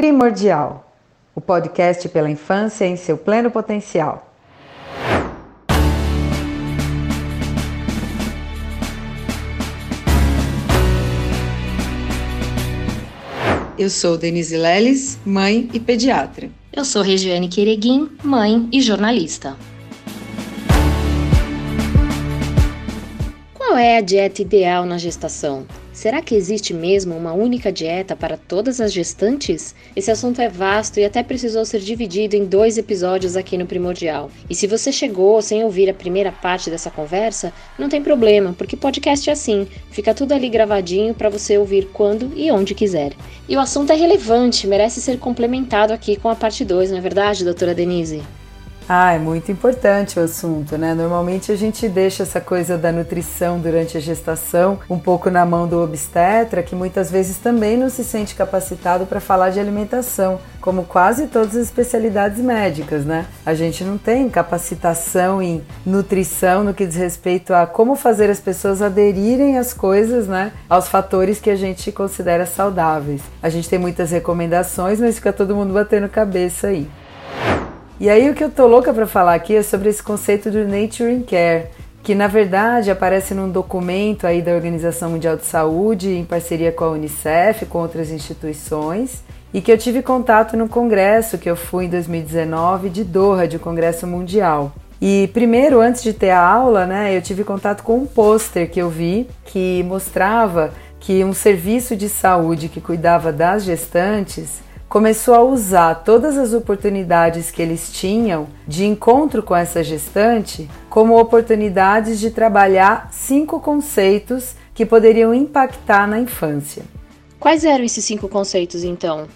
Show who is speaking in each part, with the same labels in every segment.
Speaker 1: Primordial, o podcast pela infância em seu pleno potencial. Eu sou Denise Leles, mãe e pediatra.
Speaker 2: Eu sou Regiane Quereguim, mãe e jornalista. Qual é a dieta ideal na gestação? Será que existe mesmo uma única dieta para todas as gestantes? Esse assunto é vasto e até precisou ser dividido em dois episódios aqui no Primordial. E se você chegou sem ouvir a primeira parte dessa conversa, não tem problema, porque podcast é assim, fica tudo ali gravadinho para você ouvir quando e onde quiser. E o assunto é relevante, merece ser complementado aqui com a parte 2, não é verdade, doutora Denise?
Speaker 1: Ah, é muito importante o assunto, né? Normalmente a gente deixa essa coisa da nutrição durante a gestação um pouco na mão do obstetra, que muitas vezes também não se sente capacitado para falar de alimentação, como quase todas as especialidades médicas, né? A gente não tem capacitação em nutrição no que diz respeito a como fazer as pessoas aderirem às coisas, né? Aos fatores que a gente considera saudáveis. A gente tem muitas recomendações, mas fica todo mundo batendo cabeça aí. E aí o que eu tô louca para falar aqui é sobre esse conceito do Nature in Care, que na verdade aparece num documento aí da Organização Mundial de Saúde em parceria com a UNICEF, com outras instituições, e que eu tive contato no congresso que eu fui em 2019 de Doha, de Congresso Mundial. E primeiro, antes de ter a aula, né, eu tive contato com um pôster que eu vi que mostrava que um serviço de saúde que cuidava das gestantes começou a usar todas as oportunidades que eles tinham de encontro com essa gestante como oportunidades de trabalhar cinco conceitos que poderiam impactar na infância.
Speaker 2: Quais eram esses cinco conceitos então?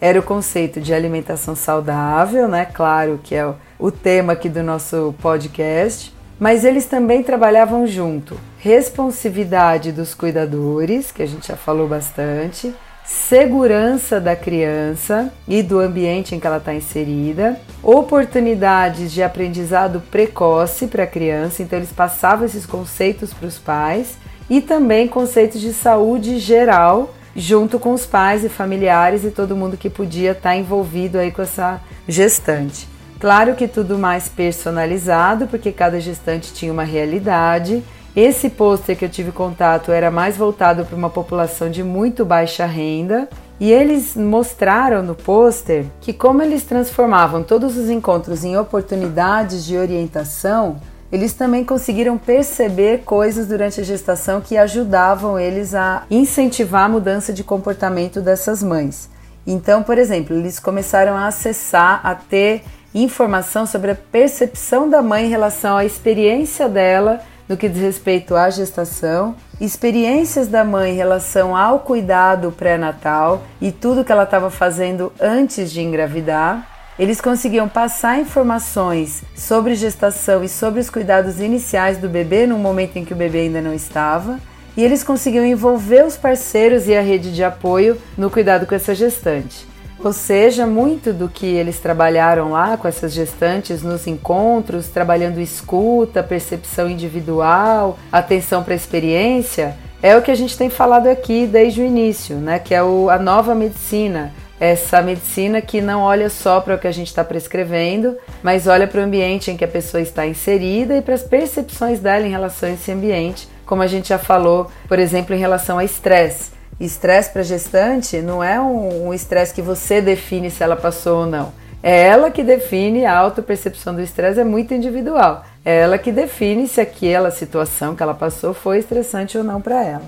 Speaker 1: Era o conceito de alimentação saudável, né? Claro que é o tema aqui do nosso podcast, mas eles também trabalhavam junto responsividade dos cuidadores, que a gente já falou bastante, segurança da criança e do ambiente em que ela está inserida, oportunidades de aprendizado precoce para a criança, então eles passavam esses conceitos para os pais, e também conceitos de saúde geral, junto com os pais e familiares e todo mundo que podia estar tá envolvido aí com essa gestante. Claro que tudo mais personalizado, porque cada gestante tinha uma realidade esse pôster que eu tive contato era mais voltado para uma população de muito baixa renda. E eles mostraram no pôster que, como eles transformavam todos os encontros em oportunidades de orientação, eles também conseguiram perceber coisas durante a gestação que ajudavam eles a incentivar a mudança de comportamento dessas mães. Então, por exemplo, eles começaram a acessar, a ter informação sobre a percepção da mãe em relação à experiência dela no que diz respeito à gestação, experiências da mãe em relação ao cuidado pré-natal e tudo que ela estava fazendo antes de engravidar. Eles conseguiam passar informações sobre gestação e sobre os cuidados iniciais do bebê no momento em que o bebê ainda não estava. E eles conseguiam envolver os parceiros e a rede de apoio no cuidado com essa gestante. Ou seja, muito do que eles trabalharam lá com essas gestantes nos encontros, trabalhando escuta, percepção individual, atenção para a experiência, é o que a gente tem falado aqui desde o início, né? Que é o, a nova medicina, essa medicina que não olha só para o que a gente está prescrevendo, mas olha para o ambiente em que a pessoa está inserida e para as percepções dela em relação a esse ambiente, como a gente já falou, por exemplo, em relação a estresse. Estresse para gestante não é um estresse que você define se ela passou ou não. É ela que define a autopercepção do estresse, é muito individual. É ela que define se aquela situação que ela passou foi estressante ou não para ela.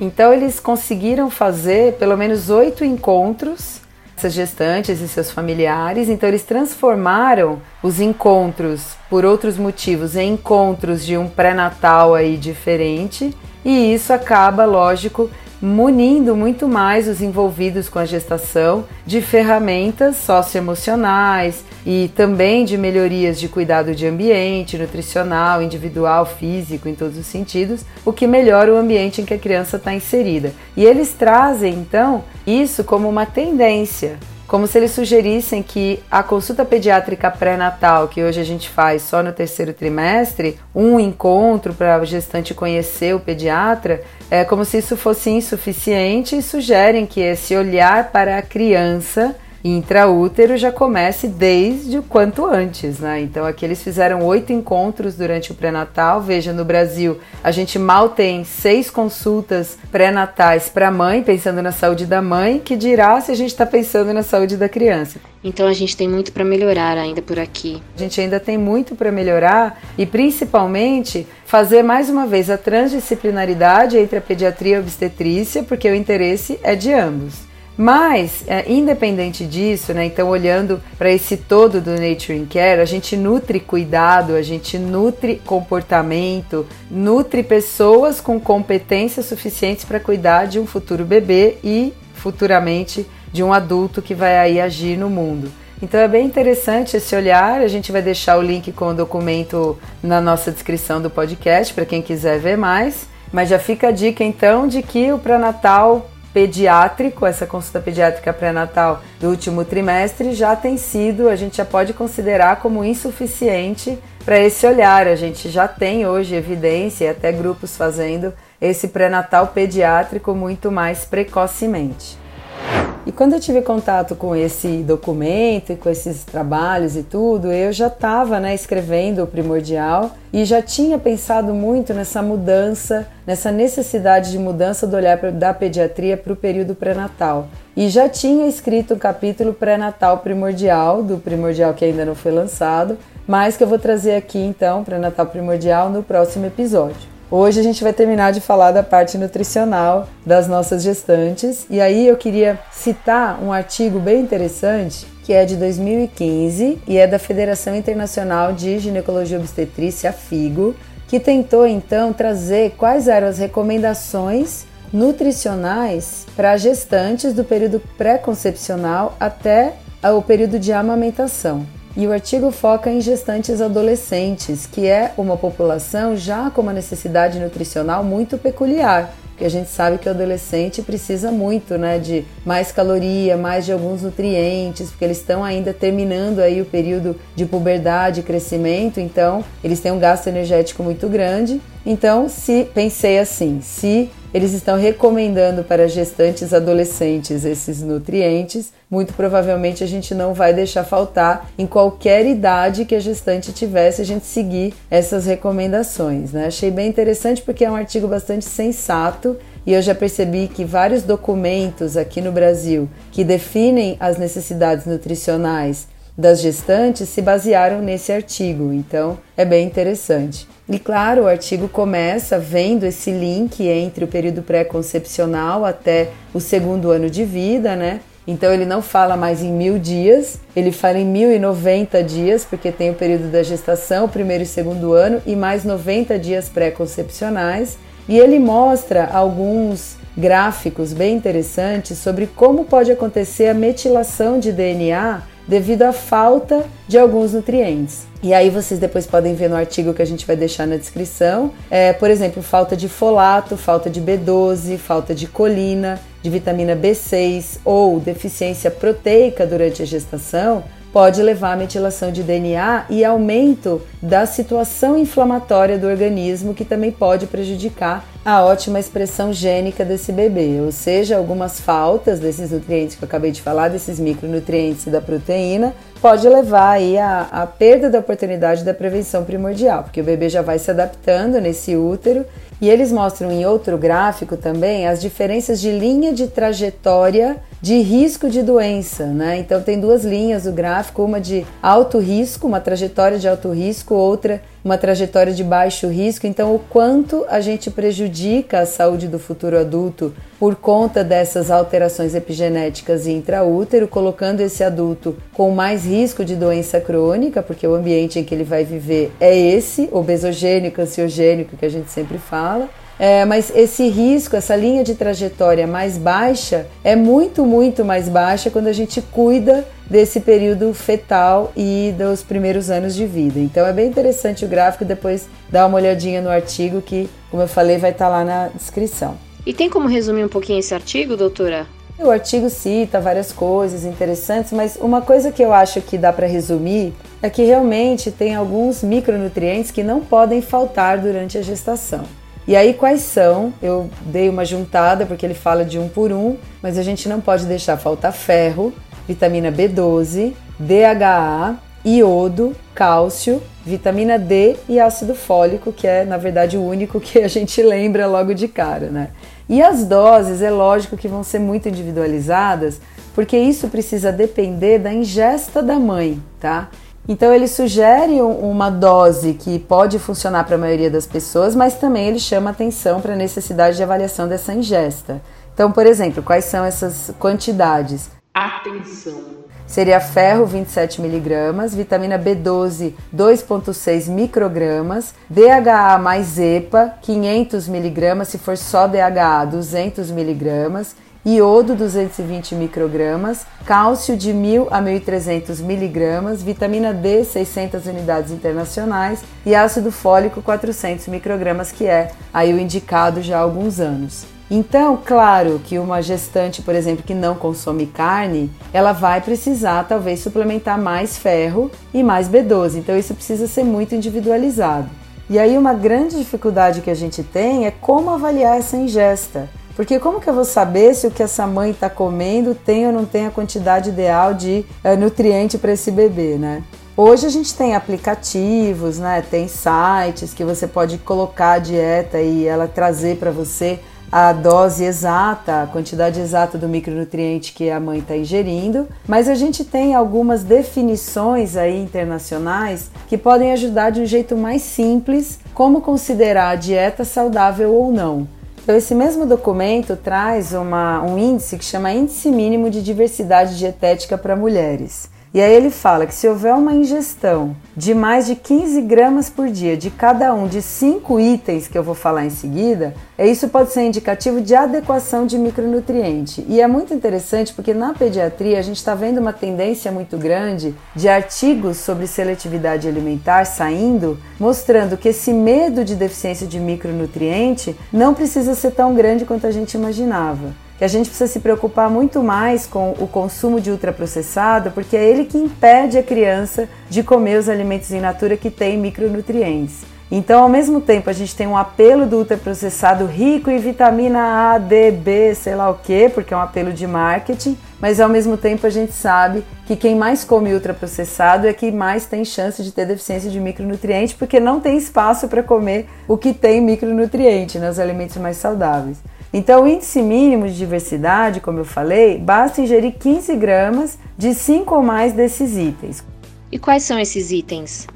Speaker 1: Então eles conseguiram fazer pelo menos oito encontros essas gestantes e seus familiares. Então eles transformaram os encontros por outros motivos em encontros de um pré-natal aí diferente, e isso acaba, lógico, munindo muito mais os envolvidos com a gestação de ferramentas socioemocionais e também de melhorias de cuidado de ambiente, nutricional, individual, físico, em todos os sentidos, o que melhora o ambiente em que a criança está inserida. E eles trazem então isso como uma tendência como se eles sugerissem que a consulta pediátrica pré-natal, que hoje a gente faz só no terceiro trimestre, um encontro para a gestante conhecer o pediatra, é como se isso fosse insuficiente e sugerem que esse olhar para a criança intraútero já comece desde o quanto antes, né? Então aqui eles fizeram oito encontros durante o pré-natal. Veja, no Brasil a gente mal tem seis consultas pré-natais para a mãe, pensando na saúde da mãe, que dirá se a gente está pensando na saúde da criança.
Speaker 2: Então a gente tem muito para melhorar ainda por aqui.
Speaker 1: A gente ainda tem muito para melhorar e principalmente fazer mais uma vez a transdisciplinaridade entre a pediatria e a obstetrícia, porque o interesse é de ambos. Mas, é, independente disso, né, então olhando para esse todo do Nature Care, a gente nutre cuidado, a gente nutre comportamento, nutre pessoas com competências suficientes para cuidar de um futuro bebê e futuramente de um adulto que vai aí agir no mundo. Então é bem interessante esse olhar. A gente vai deixar o link com o documento na nossa descrição do podcast para quem quiser ver mais. Mas já fica a dica então de que o pré-natal pediátrico, essa consulta pediátrica pré-natal do último trimestre já tem sido, a gente já pode considerar como insuficiente para esse olhar. A gente já tem hoje evidência e até grupos fazendo esse pré-natal pediátrico muito mais precocemente. E quando eu tive contato com esse documento e com esses trabalhos e tudo, eu já estava né, escrevendo o primordial e já tinha pensado muito nessa mudança, nessa necessidade de mudança do olhar da pediatria para o período pré-natal. E já tinha escrito um capítulo pré-natal primordial, do primordial que ainda não foi lançado, mas que eu vou trazer aqui então, pré-natal primordial, no próximo episódio. Hoje a gente vai terminar de falar da parte nutricional das nossas gestantes e aí eu queria citar um artigo bem interessante que é de 2015 e é da Federação Internacional de Ginecologia e Obstetrícia, FIGO, que tentou então trazer quais eram as recomendações nutricionais para gestantes do período pré-concepcional até o período de amamentação. E o artigo foca em gestantes adolescentes, que é uma população já com uma necessidade nutricional muito peculiar, porque a gente sabe que o adolescente precisa muito, né, de mais caloria, mais de alguns nutrientes, porque eles estão ainda terminando aí o período de puberdade crescimento, então eles têm um gasto energético muito grande. Então, se pensei assim, se eles estão recomendando para gestantes adolescentes esses nutrientes. Muito provavelmente a gente não vai deixar faltar em qualquer idade que a gestante tivesse a gente seguir essas recomendações. Né? Achei bem interessante porque é um artigo bastante sensato e eu já percebi que vários documentos aqui no Brasil que definem as necessidades nutricionais das gestantes se basearam nesse artigo, então é bem interessante. E claro, o artigo começa vendo esse link entre o período pré-concepcional até o segundo ano de vida, né? Então ele não fala mais em mil dias, ele fala em mil e noventa dias, porque tem o período da gestação, primeiro e segundo ano, e mais 90 dias pré-concepcionais. E ele mostra alguns gráficos bem interessantes sobre como pode acontecer a metilação de DNA devido à falta de alguns nutrientes. E aí vocês depois podem ver no artigo que a gente vai deixar na descrição, é, por exemplo, falta de folato, falta de B12, falta de colina, de vitamina B6 ou deficiência proteica durante a gestação, pode levar à metilação de DNA e aumento da situação inflamatória do organismo, que também pode prejudicar a ótima expressão gênica desse bebê, ou seja, algumas faltas desses nutrientes que eu acabei de falar, desses micronutrientes e da proteína, pode levar aí a, a perda da oportunidade da prevenção primordial, porque o bebê já vai se adaptando nesse útero. E eles mostram em outro gráfico também as diferenças de linha de trajetória de risco de doença, né? Então tem duas linhas do gráfico, uma de alto risco, uma trajetória de alto risco, outra uma trajetória de baixo risco. Então, o quanto a gente prejudica a saúde do futuro adulto por conta dessas alterações epigenéticas intraútero, colocando esse adulto com mais risco de doença crônica, porque o ambiente em que ele vai viver é esse, obesogênico, ansiogênico, que a gente sempre fala. É, mas esse risco, essa linha de trajetória mais baixa, é muito, muito mais baixa quando a gente cuida desse período fetal e dos primeiros anos de vida. Então é bem interessante o gráfico, depois dá uma olhadinha no artigo que, como eu falei, vai estar tá lá na descrição.
Speaker 2: E tem como resumir um pouquinho esse artigo, doutora?
Speaker 1: O artigo cita várias coisas interessantes, mas uma coisa que eu acho que dá para resumir é que realmente tem alguns micronutrientes que não podem faltar durante a gestação. E aí, quais são? Eu dei uma juntada porque ele fala de um por um, mas a gente não pode deixar faltar ferro, vitamina B12, DHA, iodo, cálcio, vitamina D e ácido fólico, que é na verdade o único que a gente lembra logo de cara, né? E as doses, é lógico que vão ser muito individualizadas, porque isso precisa depender da ingesta da mãe, tá? Então ele sugere uma dose que pode funcionar para a maioria das pessoas, mas também ele chama atenção para a necessidade de avaliação dessa ingesta. Então, por exemplo, quais são essas quantidades?
Speaker 3: Atenção!
Speaker 1: Seria ferro 27 miligramas, vitamina B12 2,6 microgramas, DHA mais EPA 500 miligramas, se for só DHA 200 miligramas, iodo 220 microgramas, cálcio de 1.000 a 1.300 miligramas, vitamina D 600 unidades internacionais e ácido fólico 400 microgramas, que é aí o indicado já há alguns anos. Então, claro que uma gestante, por exemplo, que não consome carne, ela vai precisar talvez suplementar mais ferro e mais B12. Então, isso precisa ser muito individualizado. E aí, uma grande dificuldade que a gente tem é como avaliar essa ingesta. Porque como que eu vou saber se o que essa mãe está comendo tem ou não tem a quantidade ideal de uh, nutriente para esse bebê, né? Hoje a gente tem aplicativos, né? Tem sites que você pode colocar a dieta e ela trazer para você a dose exata, a quantidade exata do micronutriente que a mãe está ingerindo, mas a gente tem algumas definições aí internacionais que podem ajudar de um jeito mais simples como considerar a dieta saudável ou não. Então, esse mesmo documento traz uma, um índice que chama Índice Mínimo de Diversidade Dietética para Mulheres. E aí ele fala que se houver uma ingestão de mais de 15 gramas por dia de cada um de cinco itens que eu vou falar em seguida, isso pode ser indicativo de adequação de micronutriente. E é muito interessante porque na pediatria a gente está vendo uma tendência muito grande de artigos sobre seletividade alimentar saindo, mostrando que esse medo de deficiência de micronutriente não precisa ser tão grande quanto a gente imaginava que a gente precisa se preocupar muito mais com o consumo de ultraprocessado, porque é ele que impede a criança de comer os alimentos in natura que têm micronutrientes. Então, ao mesmo tempo, a gente tem um apelo do ultraprocessado rico em vitamina A, D, B, sei lá o que, porque é um apelo de marketing, mas ao mesmo tempo a gente sabe que quem mais come ultraprocessado é quem mais tem chance de ter deficiência de micronutriente, porque não tem espaço para comer o que tem micronutriente nos alimentos mais saudáveis. Então, o índice mínimo de diversidade, como eu falei, basta ingerir 15 gramas de 5 ou mais desses itens.
Speaker 2: E quais são esses itens?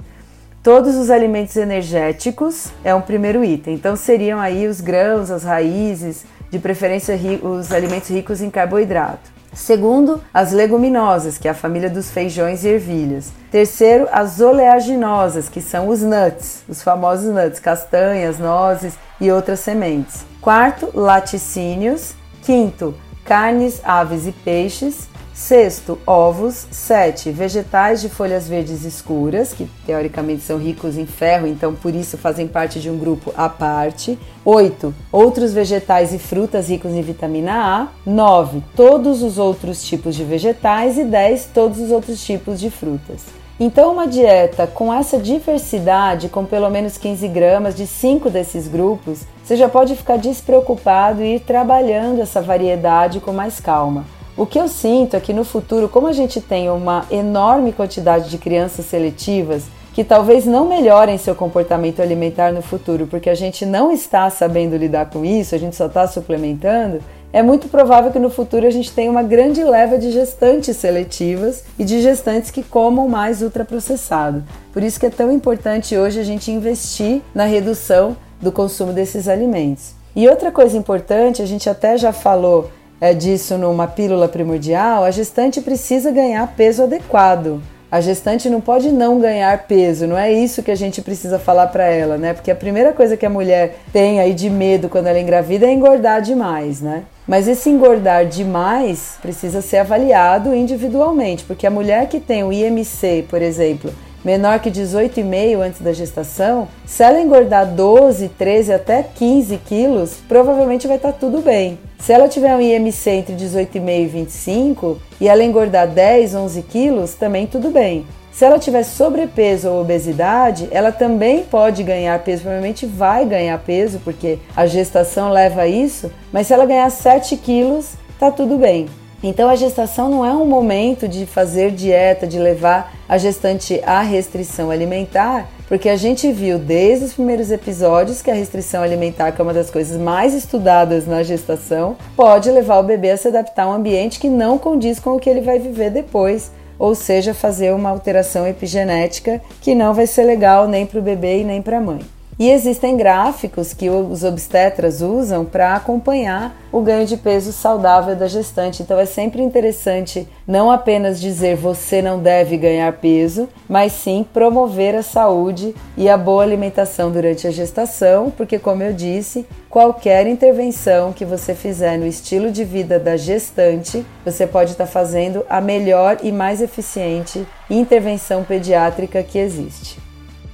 Speaker 1: Todos os alimentos energéticos é um primeiro item. Então, seriam aí os grãos, as raízes, de preferência os alimentos ricos em carboidrato. Segundo, as leguminosas, que é a família dos feijões e ervilhas. Terceiro, as oleaginosas, que são os nuts, os famosos nuts, castanhas, nozes e outras sementes. Quarto, laticínios. Quinto, carnes, aves e peixes. Sexto, ovos. Sete, vegetais de folhas verdes escuras, que teoricamente são ricos em ferro, então por isso fazem parte de um grupo à parte. Oito, outros vegetais e frutas ricos em vitamina A. Nove, todos os outros tipos de vegetais. E dez, todos os outros tipos de frutas. Então, uma dieta com essa diversidade, com pelo menos 15 gramas de cinco desses grupos, você já pode ficar despreocupado e ir trabalhando essa variedade com mais calma. O que eu sinto é que no futuro, como a gente tem uma enorme quantidade de crianças seletivas que talvez não melhorem seu comportamento alimentar no futuro, porque a gente não está sabendo lidar com isso, a gente só está suplementando, é muito provável que no futuro a gente tenha uma grande leva de gestantes seletivas e de gestantes que comam mais ultraprocessado. Por isso que é tão importante hoje a gente investir na redução do consumo desses alimentos. E outra coisa importante, a gente até já falou é, disso numa pílula primordial, a gestante precisa ganhar peso adequado. A gestante não pode não ganhar peso, não é isso que a gente precisa falar para ela, né? Porque a primeira coisa que a mulher tem aí de medo quando ela é engravida é engordar demais, né? Mas esse engordar demais precisa ser avaliado individualmente, porque a mulher que tem o IMC, por exemplo, menor que 18,5 antes da gestação, se ela engordar 12, 13 até 15 quilos, provavelmente vai estar tá tudo bem. Se ela tiver um IMC entre 18,5 e 25 e ela engordar 10, 11 quilos, também tudo bem. Se ela tiver sobrepeso ou obesidade, ela também pode ganhar peso, provavelmente vai ganhar peso, porque a gestação leva a isso, mas se ela ganhar 7 quilos, tá tudo bem. Então a gestação não é um momento de fazer dieta, de levar a gestante à restrição alimentar, porque a gente viu desde os primeiros episódios que a restrição alimentar, que é uma das coisas mais estudadas na gestação, pode levar o bebê a se adaptar a um ambiente que não condiz com o que ele vai viver depois, ou seja, fazer uma alteração epigenética que não vai ser legal nem para o bebê e nem para a mãe. E existem gráficos que os obstetras usam para acompanhar o ganho de peso saudável da gestante. Então é sempre interessante não apenas dizer você não deve ganhar peso, mas sim promover a saúde e a boa alimentação durante a gestação, porque como eu disse, qualquer intervenção que você fizer no estilo de vida da gestante, você pode estar tá fazendo a melhor e mais eficiente intervenção pediátrica que existe.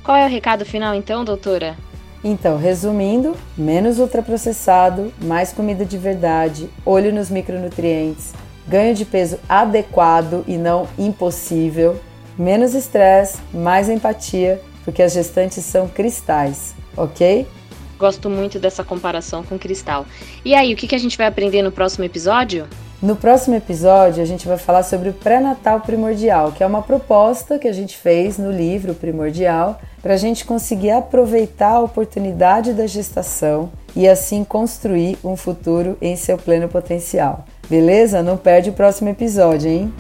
Speaker 2: Qual é o recado final então, doutora?
Speaker 1: Então, resumindo, menos ultraprocessado, mais comida de verdade, olho nos micronutrientes, ganho de peso adequado e não impossível, menos estresse, mais empatia, porque as gestantes são cristais, ok?
Speaker 2: Gosto muito dessa comparação com cristal. E aí, o que a gente vai aprender no próximo episódio?
Speaker 1: No próximo episódio, a gente vai falar sobre o pré-natal primordial, que é uma proposta que a gente fez no livro Primordial para a gente conseguir aproveitar a oportunidade da gestação e assim construir um futuro em seu pleno potencial. Beleza? Não perde o próximo episódio, hein?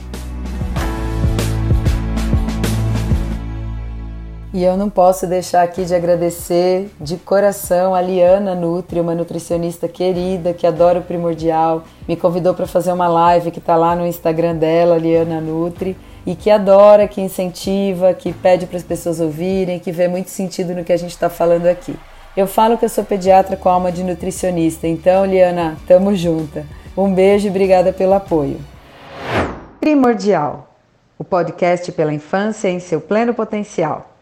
Speaker 1: E eu não posso deixar aqui de agradecer de coração a Liana Nutri, uma nutricionista querida que adora o primordial, me convidou para fazer uma live que está lá no Instagram dela, Liana Nutri e que adora, que incentiva, que pede para as pessoas ouvirem, que vê muito sentido no que a gente está falando aqui. Eu falo que eu sou pediatra com alma de nutricionista, então, Liana, tamo junta. Um beijo e obrigada pelo apoio. Primordial o podcast pela infância em seu pleno potencial.